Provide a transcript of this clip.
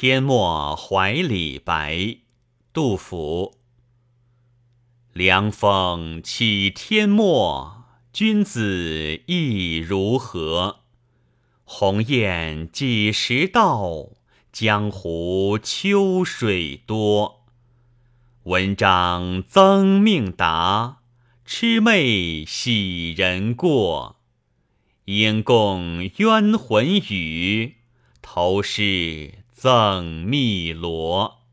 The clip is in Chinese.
天末怀李白，杜甫。凉风起天末，君子意如何？鸿雁几时到？江湖秋水多。文章曾命达，魑魅喜人过。应共冤魂语，投师赠汨罗。